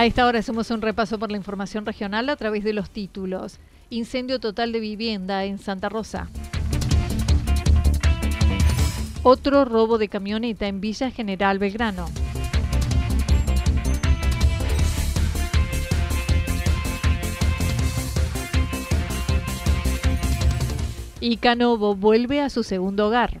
A esta hora hacemos un repaso por la información regional a través de los títulos. Incendio total de vivienda en Santa Rosa. Otro robo de camioneta en Villa General Belgrano. Y Canovo vuelve a su segundo hogar.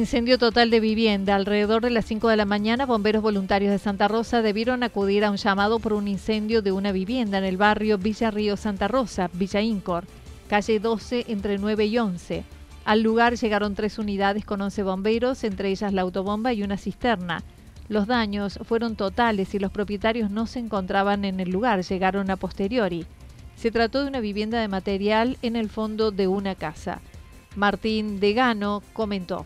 Incendio total de vivienda. Alrededor de las 5 de la mañana, bomberos voluntarios de Santa Rosa debieron acudir a un llamado por un incendio de una vivienda en el barrio Villa Río Santa Rosa, Villa Incor, calle 12 entre 9 y 11. Al lugar llegaron tres unidades con 11 bomberos, entre ellas la autobomba y una cisterna. Los daños fueron totales y los propietarios no se encontraban en el lugar, llegaron a posteriori. Se trató de una vivienda de material en el fondo de una casa. Martín Degano comentó.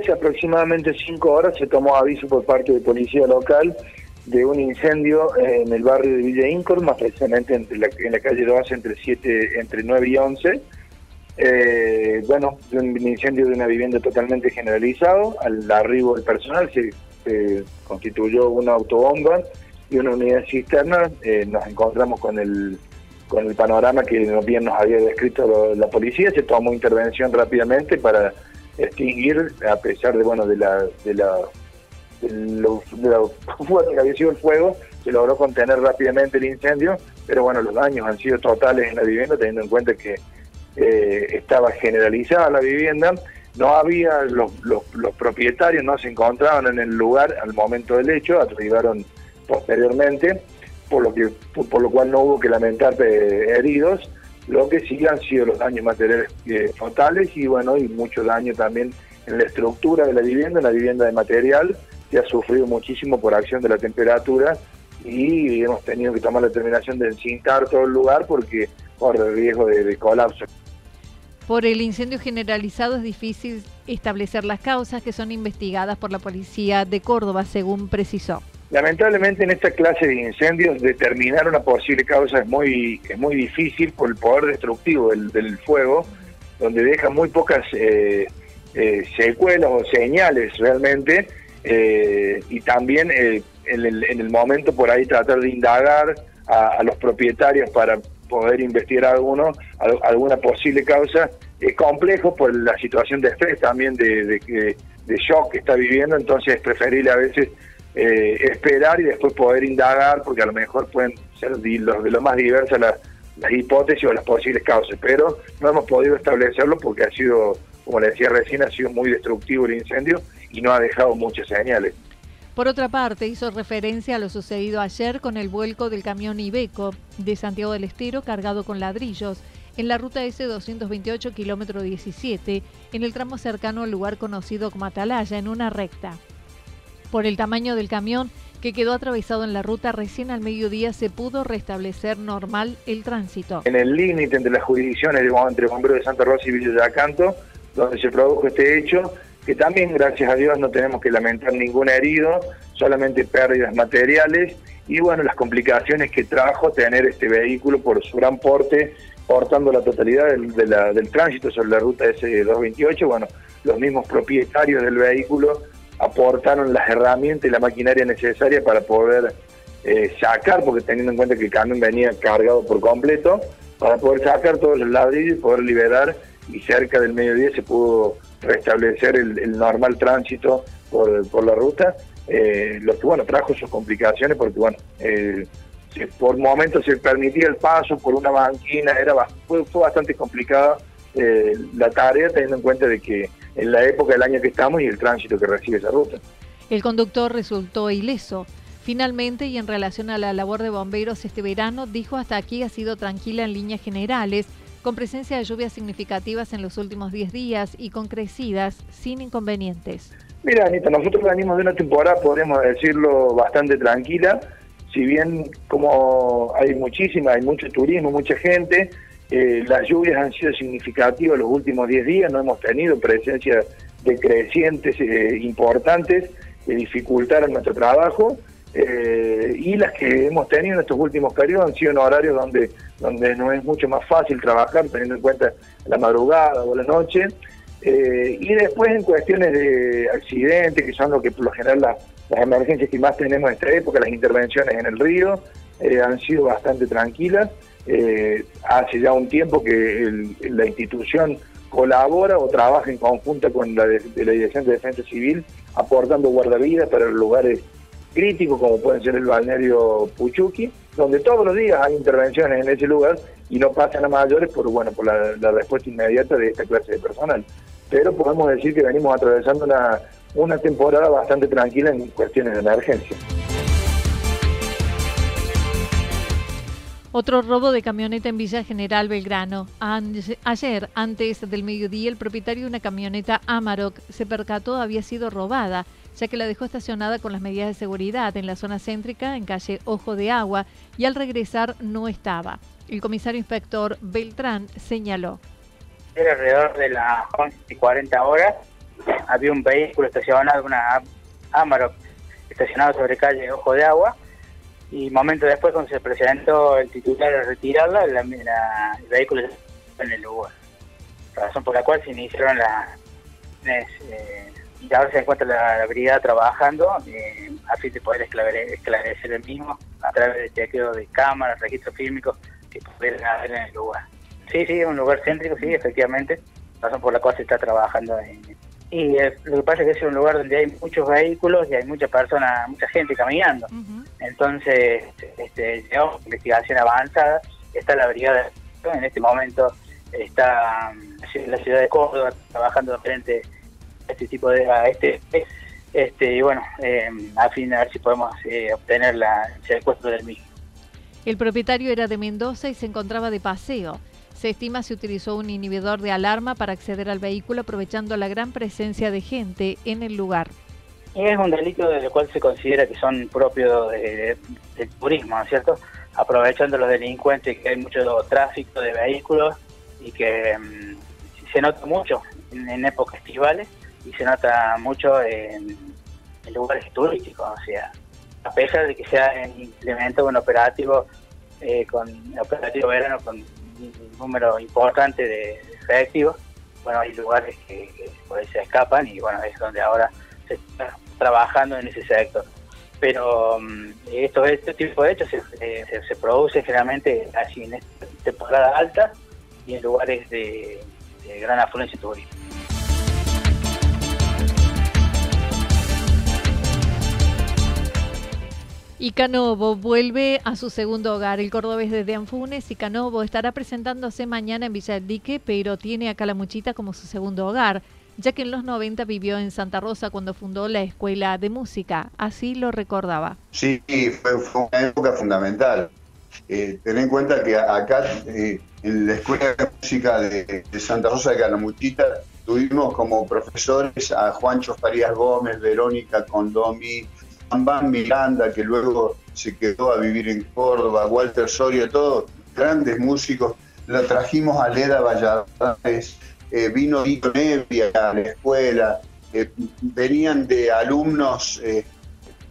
Hace aproximadamente cinco horas se tomó aviso por parte de policía local de un incendio en el barrio de Villa Incor, más precisamente entre la, en la calle 2 entre, 7, entre 9 y 11. Eh, bueno, un incendio de una vivienda totalmente generalizado. Al arribo del personal se, constituyó una autobomba y una unidad cisterna. Eh, nos encontramos con el con el panorama que bien nos había descrito la policía. Se tomó intervención rápidamente para extinguir a pesar de bueno de la de la de lo, fuerte que había sido el fuego se logró contener rápidamente el incendio pero bueno los daños han sido totales en la vivienda teniendo en cuenta que eh, estaba generalizada la vivienda. No había los, los, propietarios no se encontraban en el lugar al momento del hecho arribaron posteriormente por lo que por, lo cual no hubo que lamentar eh, heridos lo que sí han sido los daños materiales eh, totales y bueno, y mucho daño también en la estructura de la vivienda, en la vivienda de material, que ha sufrido muchísimo por acción de la temperatura y hemos tenido que tomar la determinación de encintar todo el lugar porque corre el riesgo de colapso. Por el incendio generalizado es difícil establecer las causas que son investigadas por la policía de Córdoba, según precisó. Lamentablemente en esta clase de incendios determinar una posible causa es muy, es muy difícil por el poder destructivo del, fuego, donde deja muy pocas eh, eh, secuelas o señales realmente, eh, y también en el, momento por ahí tratar de indagar a, los propietarios para poder investigar alguno, alguna posible causa, es complejo por la situación de estrés también, de, de, de shock que está viviendo, entonces es preferible a veces eh, esperar y después poder indagar, porque a lo mejor pueden ser de lo, de lo más diversas las, hipótesis o las posibles causas, pero no hemos podido establecerlo porque ha sido, como le decía recién, ha sido muy destructivo el incendio y no ha dejado muchas señales. Por otra parte, hizo referencia a lo sucedido ayer con el vuelco del camión Ibeco de Santiago del Estero cargado con ladrillos en la ruta S228 kilómetro 17, en el tramo cercano al lugar conocido como Atalaya, en una recta. Por el tamaño del camión que quedó atravesado en la ruta, recién al mediodía se pudo restablecer normal el tránsito. En el límite entre las jurisdicciones entre Bomberos de Santa Rosa y Villa de Acanto, donde se produjo este hecho, que también, gracias a Dios, no tenemos que lamentar ningún herido, solamente pérdidas materiales y bueno, las complicaciones que trajo tener este vehículo por su gran porte, portando la totalidad del, del tránsito sobre la ruta S228. Bueno, los mismos propietarios del vehículo aportaron las herramientas y la maquinaria necesaria para poder eh, sacar, porque teniendo en cuenta que el camión venía cargado por completo, para poder sacar todos los ladrillos y poder liberar y cerca del mediodía se pudo restablecer el, normal tránsito por, la ruta, eh, lo que bueno trajo sus complicaciones porque bueno eh, por momentos se permitía el paso por una banquina, era fue, fue bastante complicada la tarea teniendo en cuenta de que en la época del año que estamos y el tránsito que recibe esa ruta. El conductor resultó ileso. Finalmente, y en relación a la labor de bomberos este verano, dijo hasta aquí ha sido tranquila en líneas generales, con presencia de lluvias significativas en los últimos 10 días y con crecidas sin inconvenientes. Mira, Anita, nosotros venimos de una temporada, podemos decirlo, bastante tranquila. Si bien como hay muchísima, hay mucho turismo, mucha gente, eh, las lluvias han sido significativas los últimos 10 días, no hemos tenido presencia de crecientes eh, importantes que dificultaron nuestro trabajo eh, y las que hemos tenido en estos últimos periodos han sido en horarios donde, donde no es mucho más fácil trabajar teniendo en cuenta la madrugada o la noche. y después en cuestiones de accidentes, que son lo que por lo general las emergencias que más tenemos en esta época, las intervenciones en el río, han sido bastante tranquilas. Eh, hace ya un tiempo que la institución colabora o trabaja en conjunta con la de, la Dirección de Defensa Civil, aportando guardavidas para lugares críticos como pueden ser el balneario Puchuqui, donde todos los días hay intervenciones en ese lugar y no pasan a mayores por bueno por la, respuesta inmediata de esta clase de personal. Pero podemos decir que venimos atravesando una, una temporada bastante tranquila en cuestiones de emergencia. Otro robo de camioneta en Villa General Belgrano. Ayer, antes del mediodía, el propietario de una camioneta Amarok se percató había sido robada, ya que la dejó estacionada con las medidas de seguridad en la zona céntrica, en calle Ojo de Agua, y al regresar no estaba. El comisario inspector Beltrán señaló. Era alrededor de las 11 y 40 horas. Había un vehículo estacionado, una Amarok, estacionado sobre calle Ojo de Agua y momento después cuando se presentó el titular a retirarla, el vehículo en el lugar. Razón por la cual se iniciaron las... Eh, y ahora se encuentra la, brigada trabajando eh, a fin de poder esclarecer, el mismo a través de chequeo de cámaras, registros fílmicos que pudieran haber en el lugar. Sí, sí, es un lugar céntrico, sí, efectivamente, razón por la cual se está trabajando en, y eh, lo que pasa es que es un lugar donde hay muchos vehículos y hay muchas personas, mucha gente caminando. Entonces, este, llevamos investigación avanzada, está la brigada, en este momento está en la ciudad de Córdoba trabajando frente a este tipo de... A este, este y bueno, eh, a fin de ver si podemos eh, obtener la, el secuestro del mismo. El propietario era de Mendoza y se encontraba de paseo. Se estima se utilizó un inhibidor de alarma para acceder al vehículo aprovechando la gran presencia de gente en el lugar. Es un delito del cual se considera que son propios del turismo, ¿no es cierto? Aprovechando los delincuentes que hay mucho tráfico de vehículos y que mm, se nota mucho en, épocas estivales y se nota mucho en, lugares turísticos, o sea, a pesar de que se ha implementado un operativo eh, con operativo verano con un número importante de efectivos. Bueno, hay lugares que, se escapan y bueno, es donde ahora se está trabajando en ese sector. Pero um, esto, este tipo de hechos se, se, produce generalmente así en temporada alta y en lugares de gran afluencia turística. Y Canovo vuelve a su segundo hogar. El cordobés desde Anfunes y Canovo estará presentándose mañana en Villa del Dique, pero tiene a Calamuchita como su segundo hogar, ya que en los 90 vivió en Santa Rosa cuando fundó la Escuela de Música. Así lo recordaba. Sí, fue, una época fundamental. Eh, ten en cuenta que acá eh, en la Escuela de Música de, Santa Rosa de Calamuchita tuvimos como profesores a Juancho Farías Gómez, Verónica Condomi, Juan Miranda, que luego se quedó a vivir en Córdoba, Walter Soria, todos grandes músicos. La trajimos a Leda Valladares, eh, vino Nico Nevia a la escuela, eh, venían de alumnos, eh,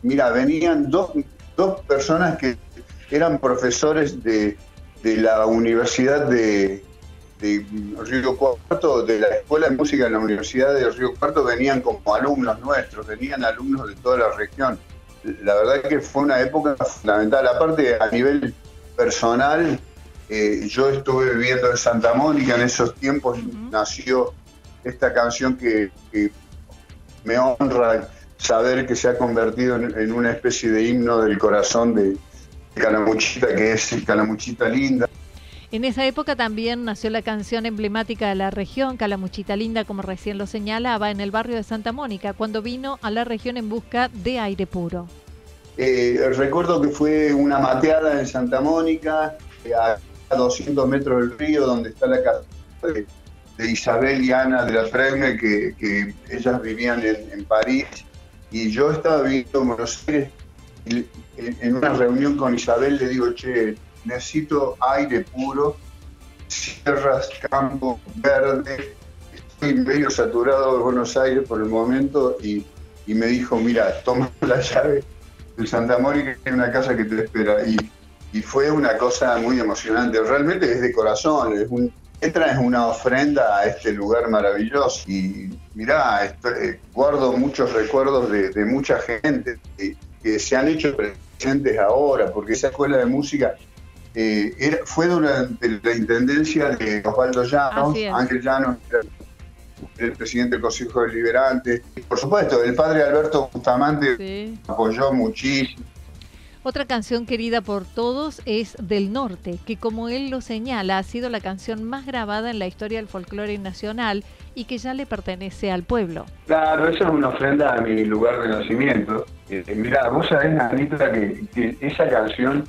mira, venían dos, dos personas que eran profesores de, de la Universidad de, Río Cuarto, de la Escuela de Música de la Universidad de Río Cuarto, venían como alumnos nuestros, venían alumnos de toda la región. La verdad que fue una época fundamental. Aparte, a nivel personal, eh, yo estuve viviendo en Santa Mónica en esos tiempos, nació esta canción que, me honra saber que se ha convertido en una especie de himno del corazón de, Calamuchita, que es Calamuchita Linda. En esa época también nació la canción emblemática de la región, Calamuchita Linda, como recién lo señalaba, en el barrio de Santa Mónica, cuando vino a la región en busca de aire puro. Eh, recuerdo que fue una mateada en Santa Mónica, a 200 metros del río, donde está la casa de, Isabel y Ana de la Fregne, que, ellas vivían en, en París, y yo estaba viviendo en Buenos Aires en una reunión con Isabel le digo, che, necesito aire puro, sierras, campo, verde, estoy medio saturado de Buenos Aires por el momento y, me dijo, mira, toma la llave de Santa Mónica, que hay una casa que te espera. Y, fue una cosa muy emocionante, realmente es de corazón, es un, entra es una ofrenda a este lugar maravilloso. Y mirá, eh, guardo muchos recuerdos de, mucha gente que se han hecho presentes ahora, porque esa escuela de música eh, fue durante la intendencia de Osvaldo Llanos, Ángel Llanos, el presidente del Consejo Deliberante. Por supuesto, el padre Alberto Bustamante apoyó muchísimo. Otra canción querida por todos es Del Norte, que como él lo señala, ha sido la canción más grabada en la historia del folclore nacional y que ya le pertenece al pueblo. Claro, eso es una ofrenda a mi lugar de nacimiento. Eh, mira, vos sabés, Anita, que, esa canción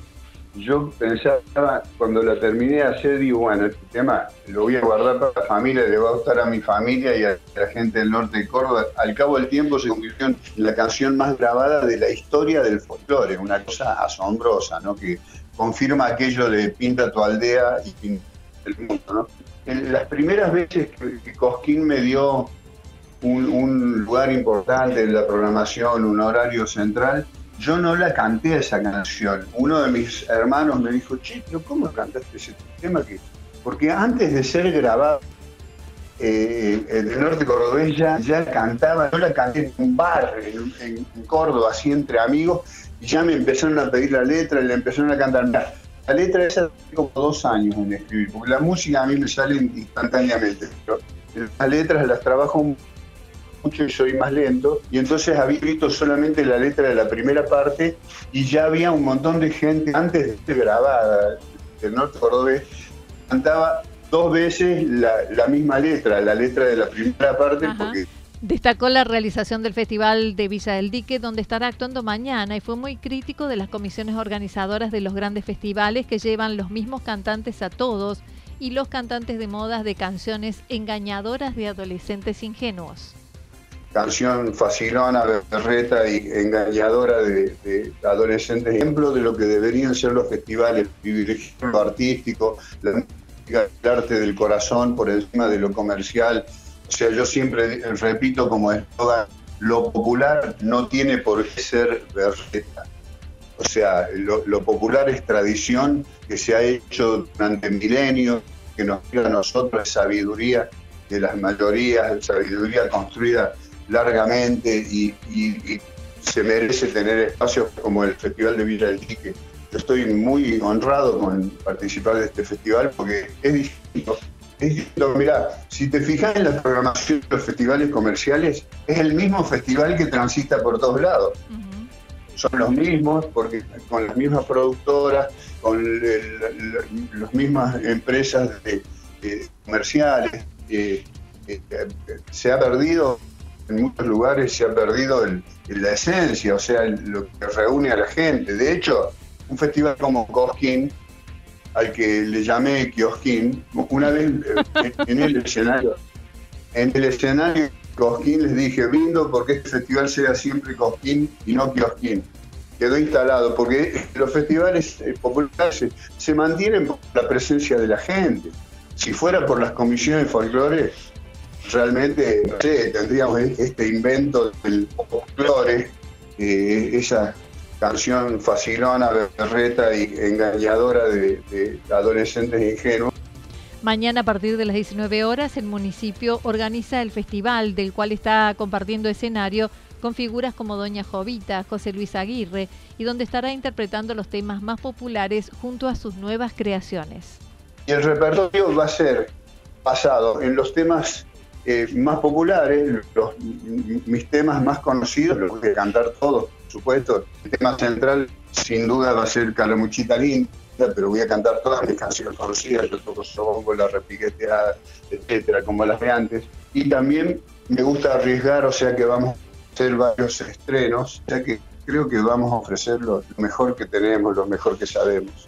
yo pensaba, cuando la terminé de hacer, digo, bueno, este tema lo voy a guardar para la familia, le va a gustar a mi familia y a la gente del norte de Córdoba. Al cabo del tiempo se convirtió en la canción más grabada de la historia del folclore, una cosa asombrosa, ¿no? Que confirma aquello de pinta tu aldea y pinta el mundo, ¿no? En las primeras veces que Cosquín me dio un, lugar importante en la programación, un horario central, yo no la canté esa canción. Uno de mis hermanos me dijo, che, ¿cómo cantaste ese tema? Que... Porque antes de ser grabado, eh, el norte cordobés ya, cantaba, yo la canté en un bar en, Córdoba, así entre amigos, y ya me empezaron a pedir la letra y le empezaron a cantar. La letra esa como dos años en escribir, porque la música a mí me sale instantáneamente, pero las letras las trabajo mucho y soy más lento, y entonces había escrito solamente la letra de la primera parte y ya había un montón de gente antes de ser grabada del norte cordobés, cantaba dos veces la, misma letra, la letra de la primera parte, porque Destacó la realización del Festival de Villa del Dique, donde estará actuando mañana, y fue muy crítico de las comisiones organizadoras de los grandes festivales que llevan los mismos cantantes a todos y los cantantes de modas de canciones engañadoras de adolescentes ingenuos. Canción facilona, berreta y engañadora de, adolescentes, ejemplo de lo que deberían ser los festivales, vivir lo artístico, la el arte del corazón por encima de lo comercial o sea, yo siempre repito como eslogan, lo popular no tiene por qué ser berreta. O sea, lo, popular es tradición que se ha hecho durante milenios, que nos dio a nosotros sabiduría de las mayorías, sabiduría construida largamente y, se merece tener espacios como el Festival de Villa del Chique. Yo estoy muy honrado con participar de este festival porque es distinto mira, si te fijas en la programación de los festivales comerciales, es el mismo festival que transita por todos lados. Son los mismos, porque con las mismas productoras, con las mismas empresas comerciales. Eh, eh, se ha perdido, en muchos lugares se ha perdido la esencia, o sea, lo que reúne a la gente. De hecho, un festival como Cosquín al que le llamé Kiosquín, una vez eh, en el escenario, en el escenario Cosquín les dije, brindo porque este festival sea siempre Cosquín y no Kiosquín. Quedó instalado, porque los festivales eh, populares se, mantienen por la presencia de la gente. Si fuera por las comisiones de folclore, realmente, no sé, tendríamos e-, este invento del folclore, eh, esa canción facilona, berreta y engañadora de, de adolescentes ingenuos. Mañana a partir de las 19 horas el municipio organiza el festival del cual está compartiendo escenario con figuras como Doña Jovita, José Luis Aguirre y donde estará interpretando los temas más populares junto a sus nuevas creaciones. Y el repertorio va a ser basado en los temas eh, más populares, los, mis temas más conocidos, los voy a cantar todos, por supuesto. El tema central sin duda va a ser Calamuchita Linda, pero voy a cantar todas mis canciones conocidas, yo toco songo, la repiqueteada, etcétera, como las de antes. Y también me gusta arriesgar, o sea que vamos a hacer varios estrenos, o sea que creo que vamos a ofrecer lo mejor que tenemos, lo mejor que sabemos.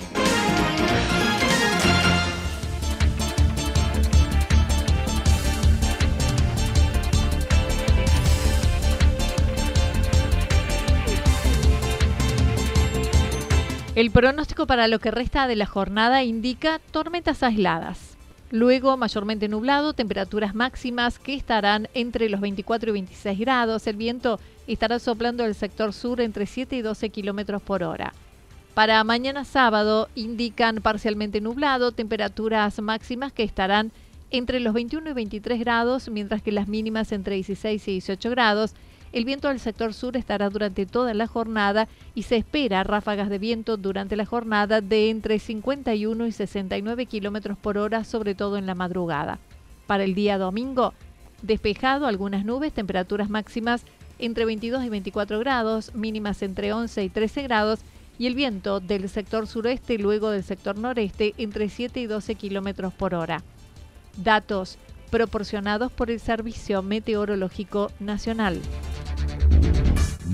El pronóstico para lo que resta de la jornada indica tormentas aisladas. Luego, mayormente nublado, temperaturas máximas que estarán entre los 24 y 26 grados. El viento estará soplando del sector sur entre 7 y 12 kilómetros por hora. Para mañana sábado indican parcialmente nublado, temperaturas máximas que estarán entre los 21 y 23 grados, mientras que las mínimas entre 16 y 18 grados el viento del sector sur estará durante toda la jornada y se espera ráfagas de viento durante la jornada de entre 51 y 69 kilómetros por hora, sobre todo en la madrugada. Para el día domingo, despejado, algunas nubes, temperaturas máximas entre 22 y 24 grados, mínimas entre 11 y 13 grados, y el viento del sector sureste luego del sector noreste entre 7 y 12 kilómetros por hora. Datos proporcionados por el Servicio Meteorológico Nacional.